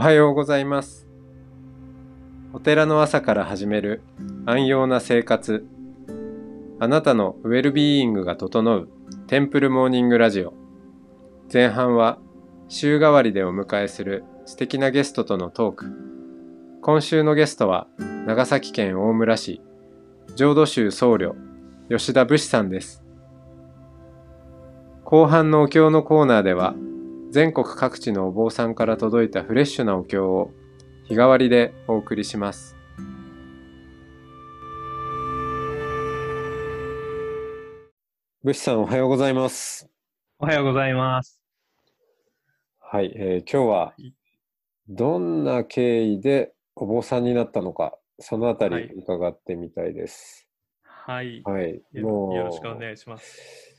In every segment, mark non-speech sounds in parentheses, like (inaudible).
はようございます。お寺の朝から始める安養な生活。あなたのウェルビーイングが整うテンプルモーニングラジオ。前半は週替わりでお迎えする素敵なゲストとのトーク。今週のゲストは長崎県大村市浄土宗僧侶吉田武士さんです。後半のお経のコーナーでは全国各地のお坊さんから届いたフレッシュなお経を日替わりでお送りします。武士さんおはようございます。おはようございます。はい、えー今日はどんな経緯でお坊さんになったのか、そのあたりはい伺ってみたいです。はい。はい、よもうよろしくお願いします。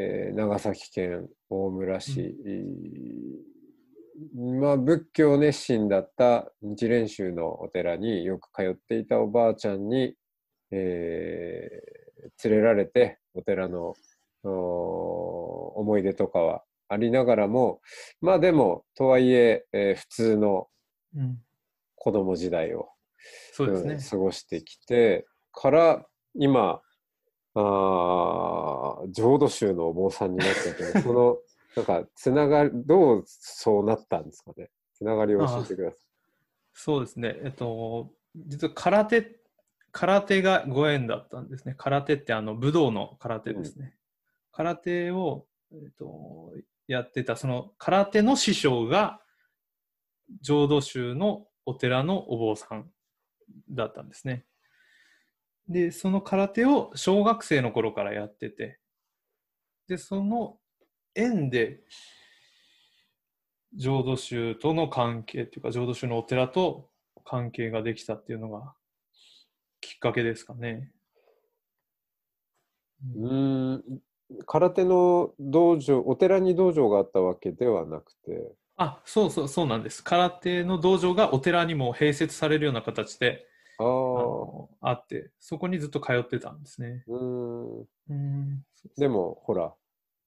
えー長崎県大村市、まあ仏教熱心だった日蓮宗のお寺によく通っていたおばあちゃんに、えー連れられてお寺のお思い出とかはありながらもまあでもとはいええー普通のうん、子供時代をそうですね。うん過ごしてきてから今あー浄土宗のお坊さんになったけど (laughs) そのなんかつながりどうそうなったんですかね？つながりを教えてくださそうですね。えっと、実は空手、空手がご縁だったんですね。空手ってあの武道の空手ですね。空手を、えっと、やってた、その空手の師匠が浄土宗のお寺のお坊さんだったんですね。で、その空手を小学生の頃からやってて、で、その縁で、浄土宗との関係っていうか、浄土宗のお寺と関係ができたっていうのがきっかけですかね。い。うーん空手の道場お寺に道場があったわけではなくてあ、そうそう、そうなんです。空手の道場がお寺にも併設されるような形でああって、そこにずっと通ってたんですね。うーんうん。でもほら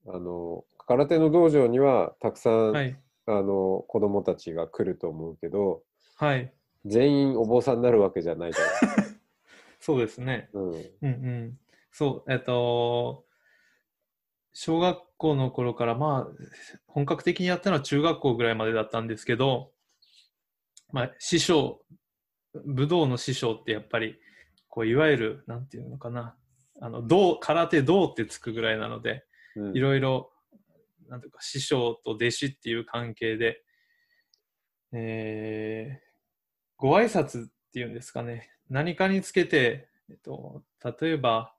あの空手の道場にはたくさん、はい。あの子供たちが来ると思うけどはい。全員お坊さんになるわけじゃないじゃない (laughs) そうですね。うんうんうん。そう、えっと、小学校の頃から、まあ、本格的にやったのは中学校ぐらいまでだったんですけど、まあ、師匠、武道の師匠ってやっぱり、こう、いわゆる、なんていうのかな、あの、道、空手道ってつくぐらいなので、うん。いろいろ、なんていうか、師匠と弟子っていう関係で、えーご挨拶っていうんですかね、何かにつけて、えっと、例えば、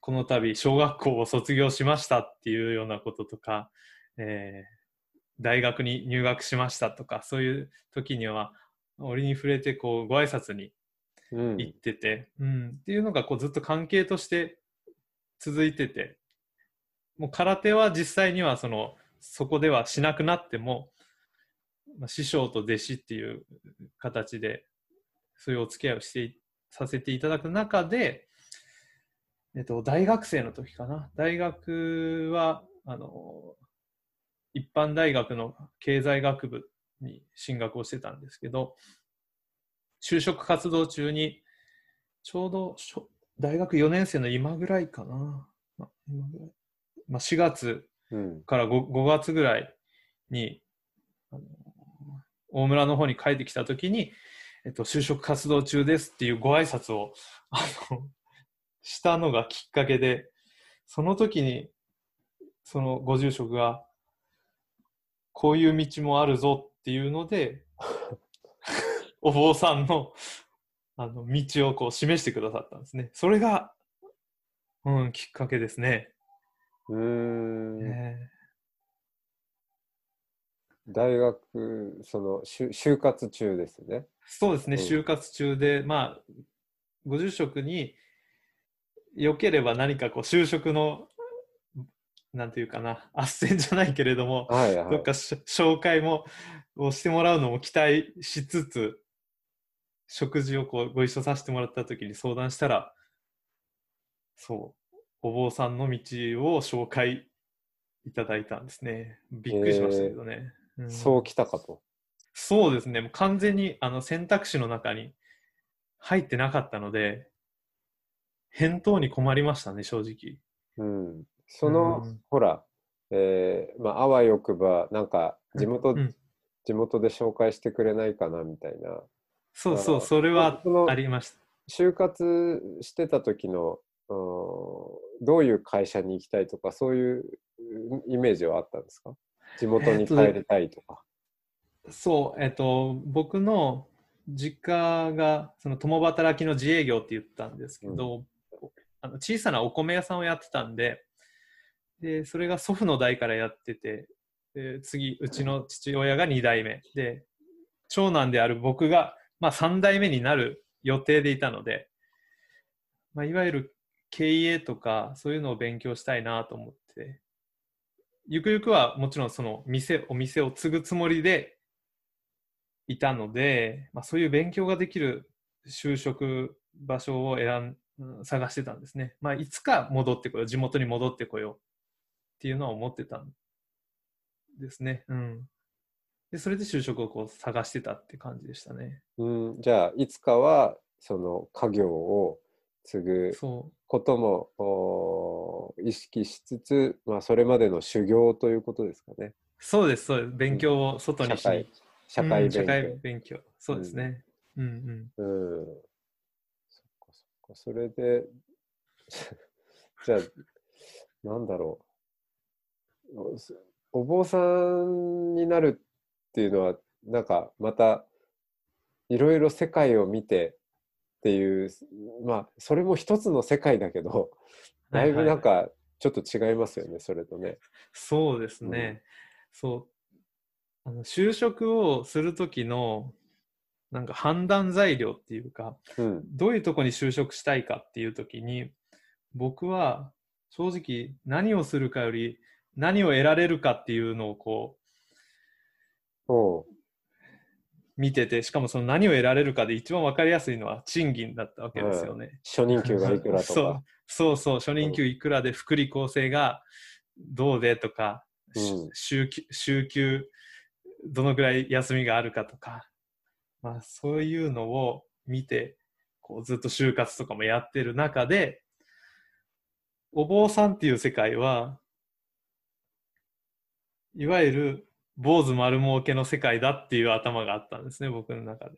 この度、小学校を卒業しましたっていうようなこととか、えー大学に入学しましたとか、そういう時には、折に触れて、こう、ご挨拶にうん。行ってて、うん、っていうのがこうずっと関係として続いてて、もう空手は実際にはそのそこではしなくなっても、まあ、師匠と弟子っていう形でそういうお付き合いをしていさせていただく中で、えっと、大学生の時かな。大学はあの一般大学の経済学部に進学をしてたんですけど就職活動中にちょうど大学4年生の今ぐらいかな、まあ今ぐらい。まあ、4月うん。から 5, 5月ぐらいにあの大村の方に帰ってきた時に、えっと、就職活動中ですっていうご挨拶をあのしたのがきっかけでその時にそのご住職がこういう道もあるぞっていうので (laughs) お坊さんのあの道をこう示してくださったんですね。それが、うん、きっかけですね。うーんえ大学その就就活中ですねそうですね、うん就活中で、まあ、ご住職によければ何かこう就職の、なんていうかな、斡旋じゃないけれども、はいはいどっかし紹介もをしてもらうのも期待しつつ、食事をこうご一緒させてもらった時に相談したら、そう、お坊さんの道を紹介いただいたんですね。びっくりしましたけどね。うんそうきたかとそうですね。もう完全にあの選択肢の中に入ってなかったので、返答に困りましたね、正直。うん。その、うんほら、えーまあ、あわよくば、なんか、地元、うん地元で紹介してくれないかな、みたいな。そうそう、それはありました。就活してた時の、うんどういう会社に行きたいとか、そういううんイメージはあったんですか？地元に帰りたいとか。そう、えっと、僕の実家がその共働きの自営業って言ったんですけど、あの小さなお米屋さんをやってたんでで、それが祖父の代からやってて、で次、うちの父親が2代目。で、長男である僕が、まあ、3代目になる予定でいたので、まあ、いわゆる経営とかそういうのを勉強したいなと思って、ゆくゆくはもちろんその店、お店を継ぐつもりでいたので、まあ、そういう勉強ができる就職場所を選ん探してたんですね。まあ、いつか戻ってこよう、地元に戻ってこよう。っていうのは思ってたんですね。うん。で、それで就職をこう探してたって感じでしたね。うん、じゃあ、いつかは、その家業を継ぐ。こともお意識しつつ、まあ、それまでの修行ということですかね。そうです、そうです。勉強を外にしに。社会うん社会勉勉強。そうですね。うんうん。強。うん。そっかそっか。それで、(laughs) じゃあ、なんだろう。お坊さんになるっていうのは、なんかまた、いろいろ世界を見てっていう、まあ、それも一つの世界だけど、だいぶなんはいはいかちょっと違いますよね、それとね。そうですね。そう。あの就職をするときの、なんか判断材料っていうか、うん。どういうとこに就職したいかっていうときに、僕は正直何をするかより何を得られるかっていうのをこうおう。見てて、しかもその何を得られるかで一番わかりやすいのは賃金だったわけですよね。初任給がいくらと (laughs) そう。か。そうそう、初任給いくらで福利厚生がどうでとか、しうん。週休週休どのぐらい休みがあるかとか、まあ、そういうのを見てこうずっと就活とかもやってる中でお坊さんっていう世界はいわゆる坊主丸儲けの世界だっていう頭があったんですね僕の中で。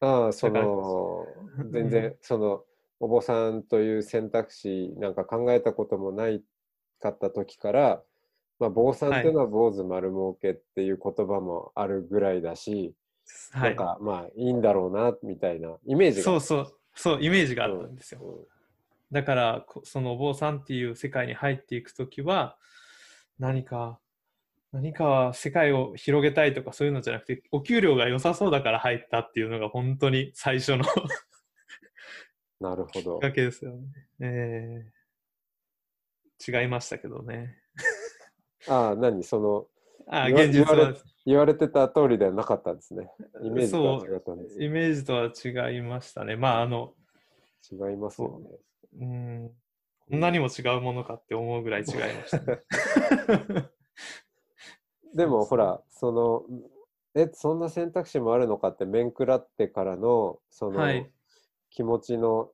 ああ、その、うん全然、その、お坊さんという選択肢なんか考えたこともないかった時から、まあ、坊さんっていうのは坊主丸儲けっていう言葉もあるぐらいだし、はないん、か、まあ、いいんだろうな、みたいなイメージが。そうそうそうイメージがあったんですよ。うんだからこそのお坊さんっていう世界に入っていくときは何か何か世界を広げたいとかそういうのじゃなくてお給料が良さそうだから入ったっていうのが本当に最初のき (laughs) なるほどっ。かけですよね。えー、違いましたけどね。ああ、何？その、あ言わ現実は言われ言われてた通りではなかったんですね。イメージとは違ったんです。イメージとは違いましたね。まああの違いますよね。うんこんなにも違うものかって思うぐらい違いましたね。(laughs) でもほら、その、え、そんな選択肢もあるのかって面食らってからの、その、はい。気持ちの、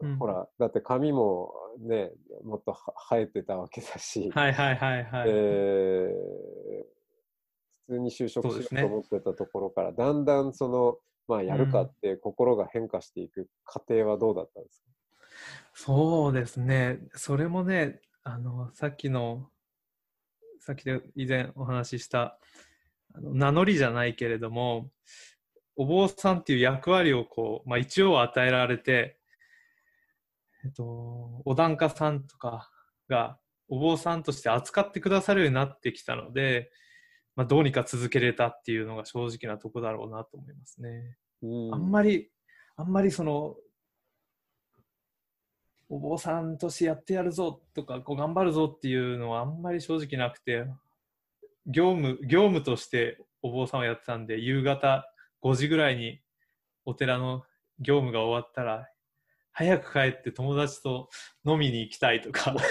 うん。ほら、だって髪もね、もっとは生えてたわけだし、はいはいはいはい。えー普通に就職しようと思ってたところから、だんだんその、まあ、やるかって心が変化していく過程はどうだったんですか？そうですね。それもね、あの、さっきの、さっきで以前お話しした、あの名乗りじゃないけれども、お坊さんっていう役割をこう、まあ一応与えられて、えっと、お檀家さんとかがお坊さんとして扱ってくださるようになってきたので、まあどうにか続けれたっていうのが正直なとこだろうなと思いますね。うんあんまり、あんまりその、お坊さんとしてやってやるぞとか、こう頑張るぞっていうのはあんまり正直なくて、業務、業務としてお坊さんをやってたんで、夕方5時ぐらいにお寺の業務が終わったら、早く帰って友達と飲みに行きたいとか、(laughs)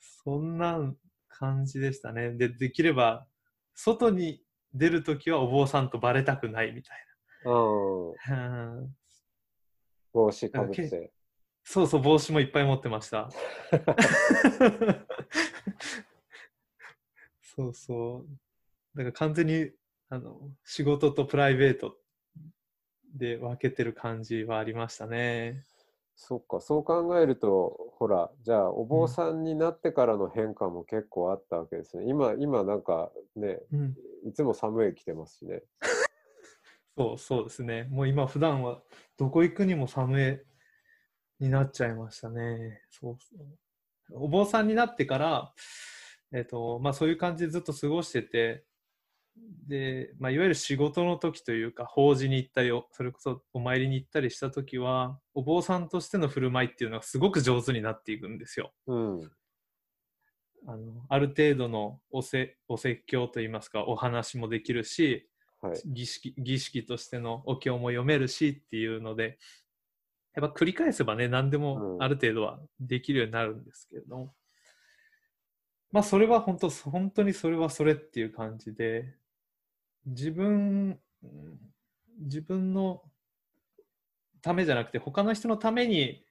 そんな感じでしたね。で、できれば外に出るときはお坊さんとバレたくないみたいうん。な。うん帽子かぶっけて。そうそう、帽子もいっぱい持ってました。(laughs) そうそう。だから完全にあの仕事とプライベートで分けてる感じはありましたね。そっか、そう考えると、ほら、じゃあ、お坊さんになってからの変化も結構あったわけですね。今、今なんかね、うん、いつも寒い着てますしね。そうそうですね。もう今普段はどこ行くにも寒いになっちゃいましたね。そうそう。お坊さんになってから、えっ、と、まあそういう感じでずっと過ごしてて、で、まあ、いわゆる仕事の時というか、法事に行ったり、おそれこそお参りに行ったりした時は、お坊さんとしての振る舞いっていうのがすごく上手になっていくんですよ。うん。あのある程度のおせお説教といいますか、お話もできるし、はい。儀式儀式としてのお経も読めるしっていうので、やっぱ繰り返せばね、何でうんもある程度はできるようになるんですけれども、まあそれは本当、本当にそれはそれっていう感じで、自分、うん自分のためじゃなくて、他の人のために、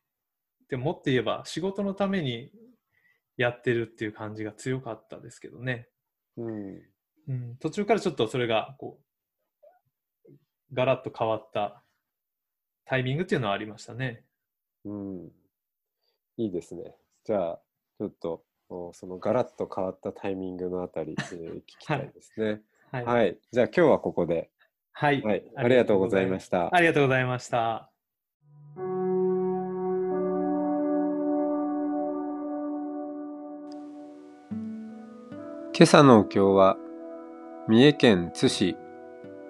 ってもっと言えば仕事のためにやってるっていう感じが強かったですけどね。うん。うん、途中からちょっとそれがこうガラッと変わったタイミングっていうのはありましたね。うん。いいですね。じゃあ、ちょっと、おそのガラッと変わったタイミングのあたり、えー聞きたいですね。はい。はい。じゃあ、今日はここで。はいはい。ありがとうございました。ありがとうございました。今朝のお経は三重県津市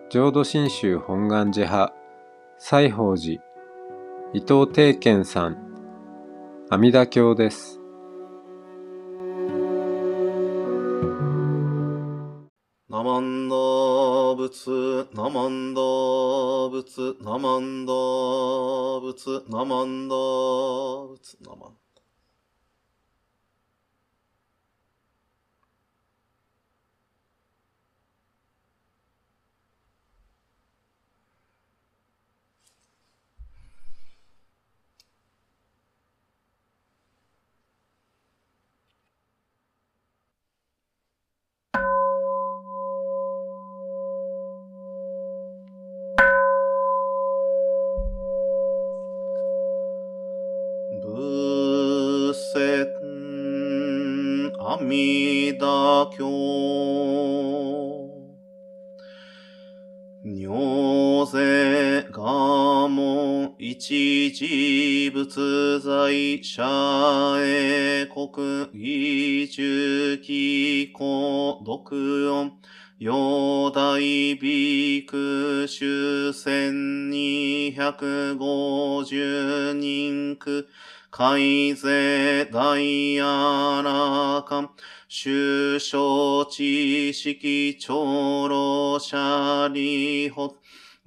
浄土真宗本願寺派西宝寺伊藤定賢さん阿弥陀経ですナマンダ仏、ナマンダ仏、ナマンダ仏、ナマンダ仏、ナマン。仏在者へ国義中期公独音陽大ビク主千二百五十人区海税大アラカン首相知識長老者利法。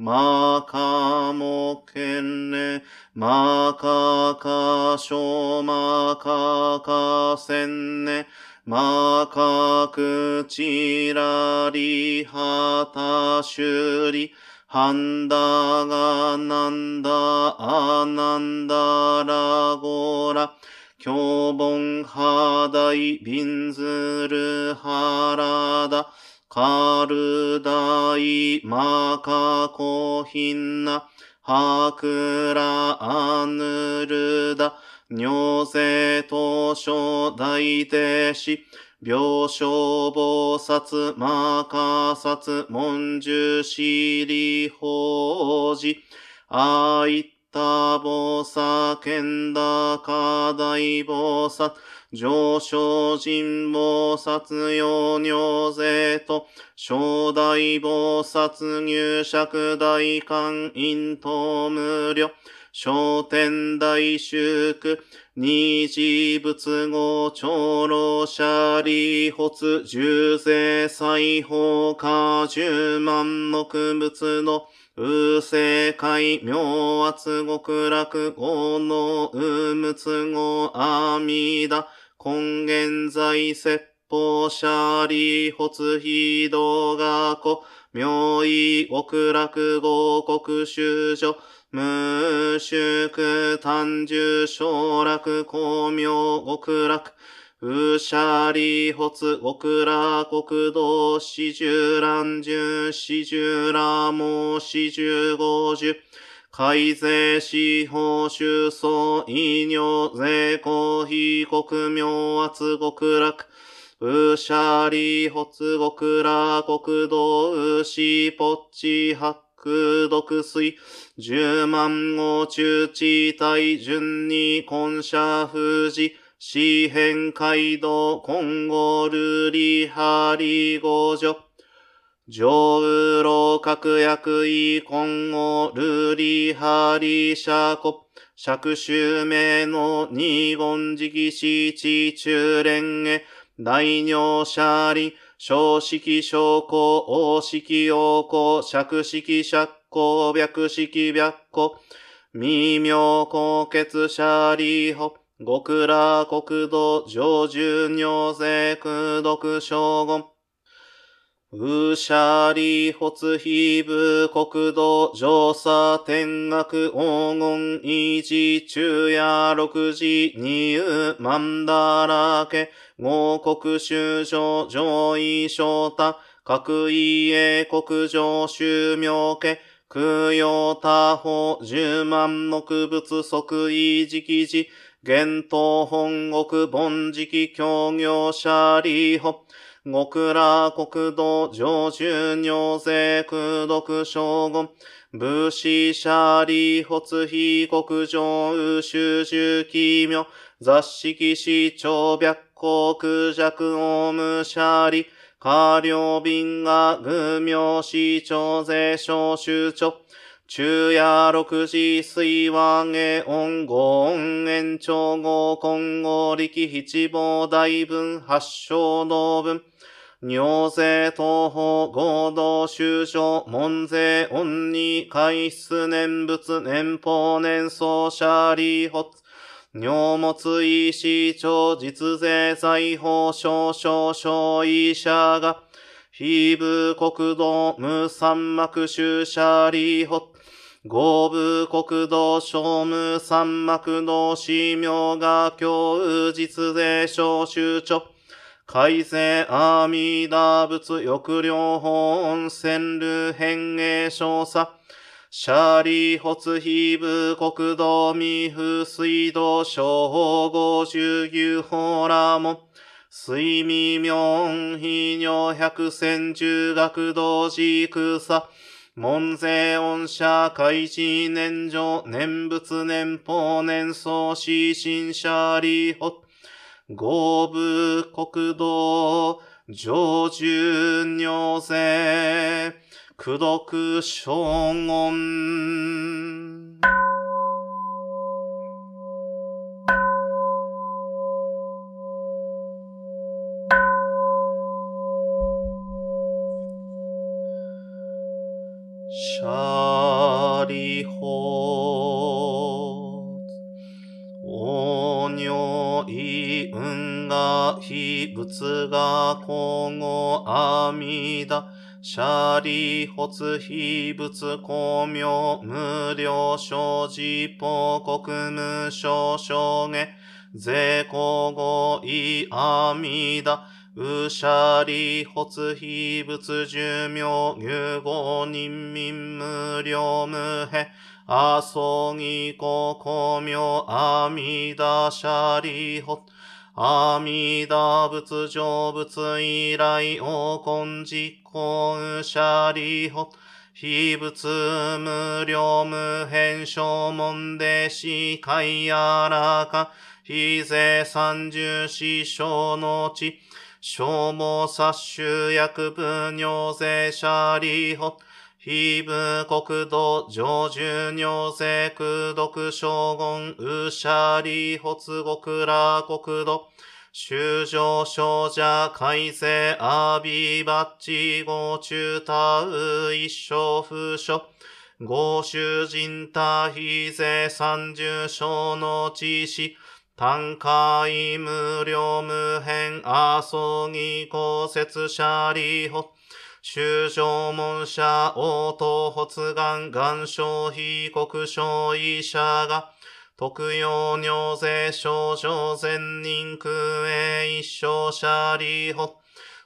マカモケンネマカカショマカカセンネマカクチラリハタシュリハンダガナンダアナンダラゴラ教本ハダイビンズルハラダカルダイマカコヒンナ、ハクラアヌルダ、ニョセトショダイテシ、病床菩薩マカサツ、モンジュシリホジ、アイッタボサケンダカダイボサ、上昇人菩薩用尿税と正大菩薩入釈大観陰と無料商店大祝二次仏語長老者利発重税裁縫家十万の仏の右世界明圧極楽五の有仏語阿弥陀。根源在説法者利発非道学校、妙意極楽合国修女、無宿単樹小楽光明極楽、うしゃりほつ極楽国道四十乱十四十羅網四十五十。改税司法収総医療税公費国明圧極楽。うしゃりほつ極楽国道うしぽっち八空毒水。十万号中地帯順に根社富士四辺街道今後ルリハリゴジョ上右老各役位今後ルーリーハーリーシャーコ釈州名の二言直死地中連へ。大尿シリ小式小公大式陽公釈式釈公白式白公未明高血シャリホ極楽国土上重尿税空毒将軍。うしゃり発非部国土上差天学黄金維持中夜六時二右万だらけ合国修上上位昇太各位英国上宗明家空用他方十万の区物即位直時現東本国本直協業者利法、極楽国土上州尿税空毒将軍、武士者利発非国上宇宙中奇妙、雑式市長白国弱オム者利、下領便が愚名市長税小州長、昼夜六時水和下音五音延長合今後力七望大分八小道分。尿税東方合同修正門税音に回出念仏年法年総者利発尿物医師長実税財宝少々小医者が。非部国道無三幕集者利発合部国道商務三幕道市明が教実税小州庁改正阿弥陀仏抑量法温泉流変営少佐シャーリー発非部国道未風水道小五十牛法ラモン水味明非尿百戦中学道寺草門税恩社開示年上念仏年法年創始新社利法合部国道上重尿税苦毒将軍仏が今後阿弥陀シャリ発非仏公明無料生寺報国無償証言税公語意阿弥陀うしゃり発非仏寿命牛語人民無料無辺あそぎこ公明阿弥陀シャリ発阿弥陀仏成仏以来王根実行シャリホ非仏無料無変小門で司会やらか。非税三十四小の地。消耗殺種薬部尿税者利法非部国土上重尿税空毒将軍うしゃり発極楽国土。修上少者改正阿ビバッチ合中他う一生不所。合衆人他非税三十小の知識単海無量無辺阿蘇義公説者利法。修正門者応答発願願消費国小医者が、特用尿税症状善人空営一生者利法。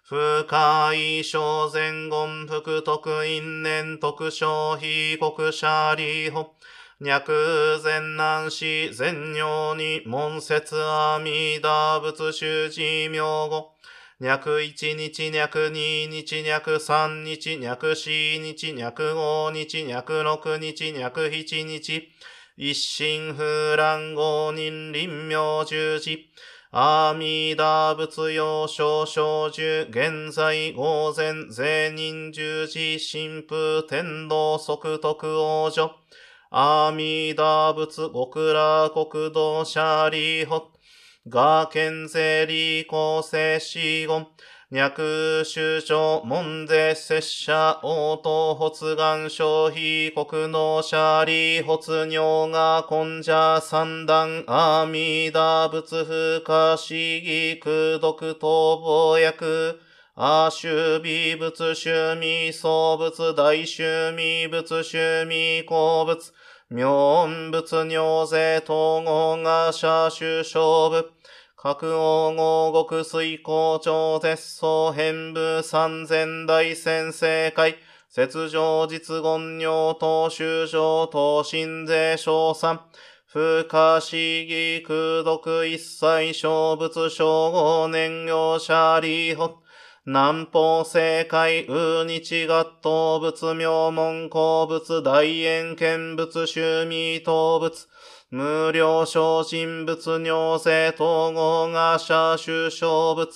不海小前言福徳因年特消費国者利法。脈前難死前尿に門説阿弥陀仏修持名語。脈一日、脈二日、脈三日、脈四日、脈五日、脈六日、脈七日。一心不乱五人臨妙十字。阿弥陀仏用少少寿、現在午前、税人十字、神父天道即徳王女。阿弥陀仏極楽国土シリホガケゼリコセシゴン。脈主張門税拙者応答発願消費国のシャリ発尿が根者三段阿弥陀仏不可思議空毒逃亡薬阿修美仏趣味創仏大趣味仏趣味鉱物妙音仏尿税統合が社主勝負。各王合国水校長絶相変部三千大先生会、雪上実言尿等修上等新税賞賛、不可思議空毒一切小仏小五年業者利法、南方正解ウ日合動物名門鉱物大円見物趣味動物、無料小人物尿性統合が社主小物。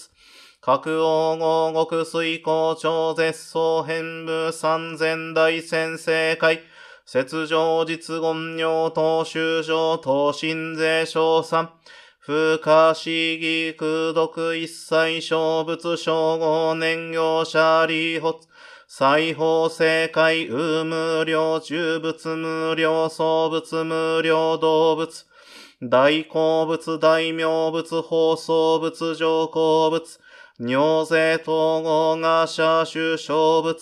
各王合国水校長絶相変部三千大先生会。雪上実言尿等修上等新税賞賛。不可思議空毒一切小物小五年業者利発。裁縫正解有無量重物無量創物無量動物。大好物大名物放送物上好物。尿税統合が社主小物。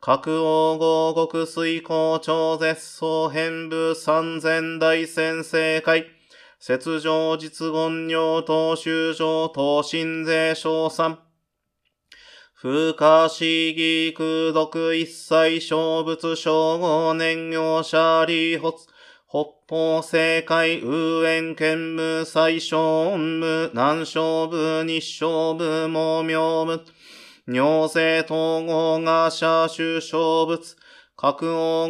各王合国水校長絶相変部三千大先生会。雪上実言尿等修上等新税賞賛。不可思議空毒一切小物小五年業者利発。北方正解右縁剣無最小無南小部日小部毛明部。尿性統合が社主小物。各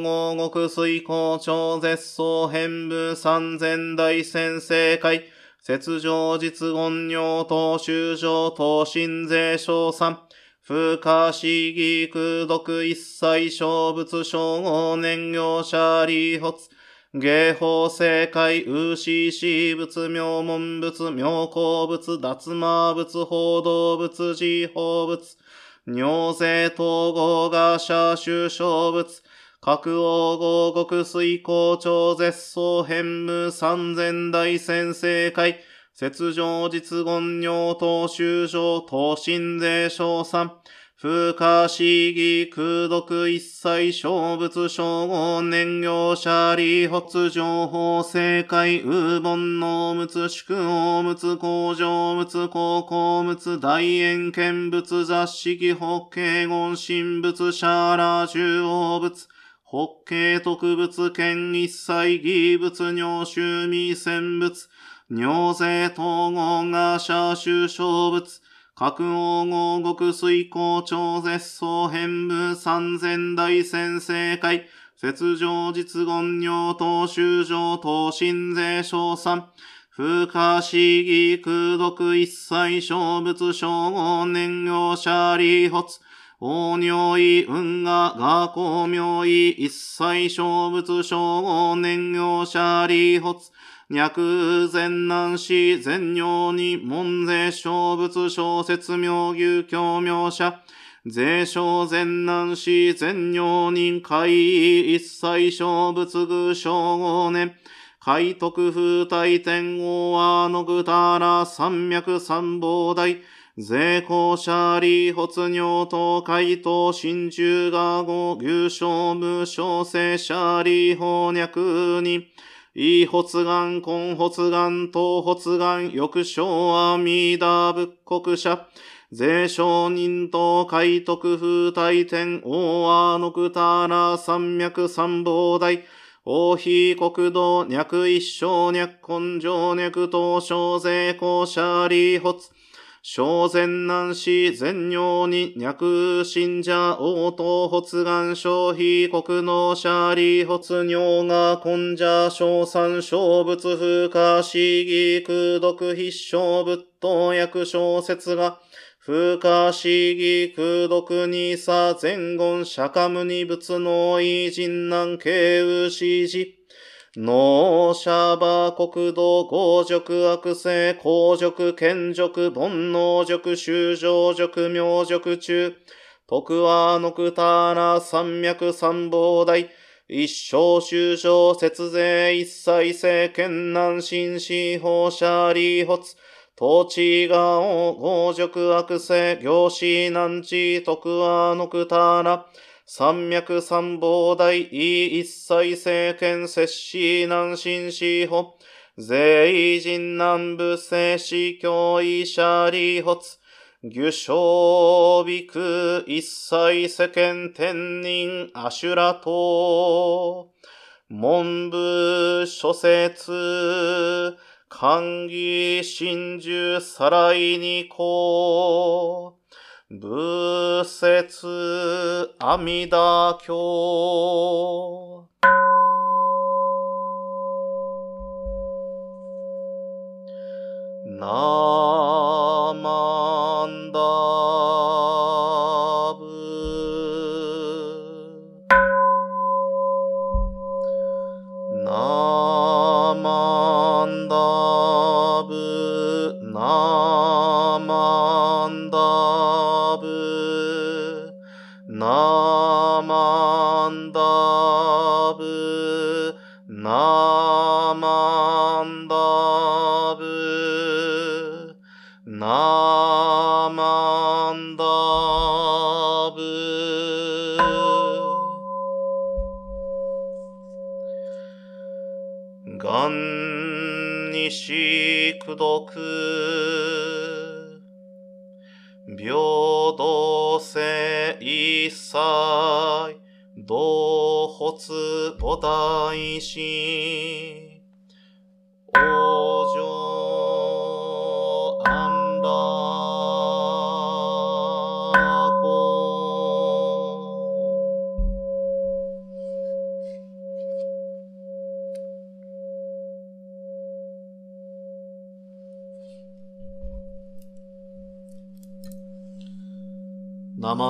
王合国水校長絶相変部三千大先生会。雪上実言尿等修上等新税賞賛。不可思議空毒一切小物小五年業者利発。芸法正解ウシシ仏妙門仏妙高仏脱魔仏報道仏自法仏。尿税統合が社主小物。各王合国水校長絶相変無三千大先生会。雪上実言尿等修上等身税賞賛。不可思議空毒一切小物小五年業者利発情報正解ウボンの物宿王物工場物高校物大円見物雑式法慶言神物シャーラ中央物法慶特物権一切義物尿臭味戦物尿税統合が社主小物各王合国水校長絶相変部三千大先生会。雪上実言尿等修上等新税賞賛。不可思議空毒一切小物小五年業者利発。大尿意運河学校名医一切小物小五年業者利発。脈前難死前尿に門税小仏小説妙牛教名者。税小前難死前尿人会一切小仏具小五年。海徳風大天王はのぐたら三脈三宝大。税公者利発尿と海東真珠が語牛小無小生者利法脈に。異発願、根発願、東発願、翼小阿弥陀仏国者。税商人と海徳風大天大和のくたら三脈三宝大。王妃国土脈一生脈根性脈東小税公者利発。小前南市全尿に脈信者応答発願消費国の者利発尿が根者小三小仏風化市議空読必勝仏と薬小説が風化市議空読にさ前言釈迦無二仏の偉人南慶右指示農者馬国土合塾悪性公塾賢塾煩悩塾修上塾明塾中。徳和のくたら三脈三宝大一生修上節税一切政権南進司法者利発。統治が合塾悪性行師南地徳和のくたら三脈三宝大一切政権摂氏南進司法、税人南部政司教医者利発、愚小美空一切世間天人アシュラト文部諸説、歓義真珠さらいにこう、仏説阿弥陀経。平等性一切同発菩提心。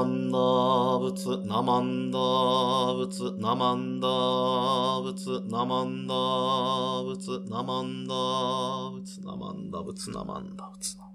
なまんだ仏なまんだ仏なまんだ仏なまんだ仏なまんだ仏なまんだ仏なまんだ仏な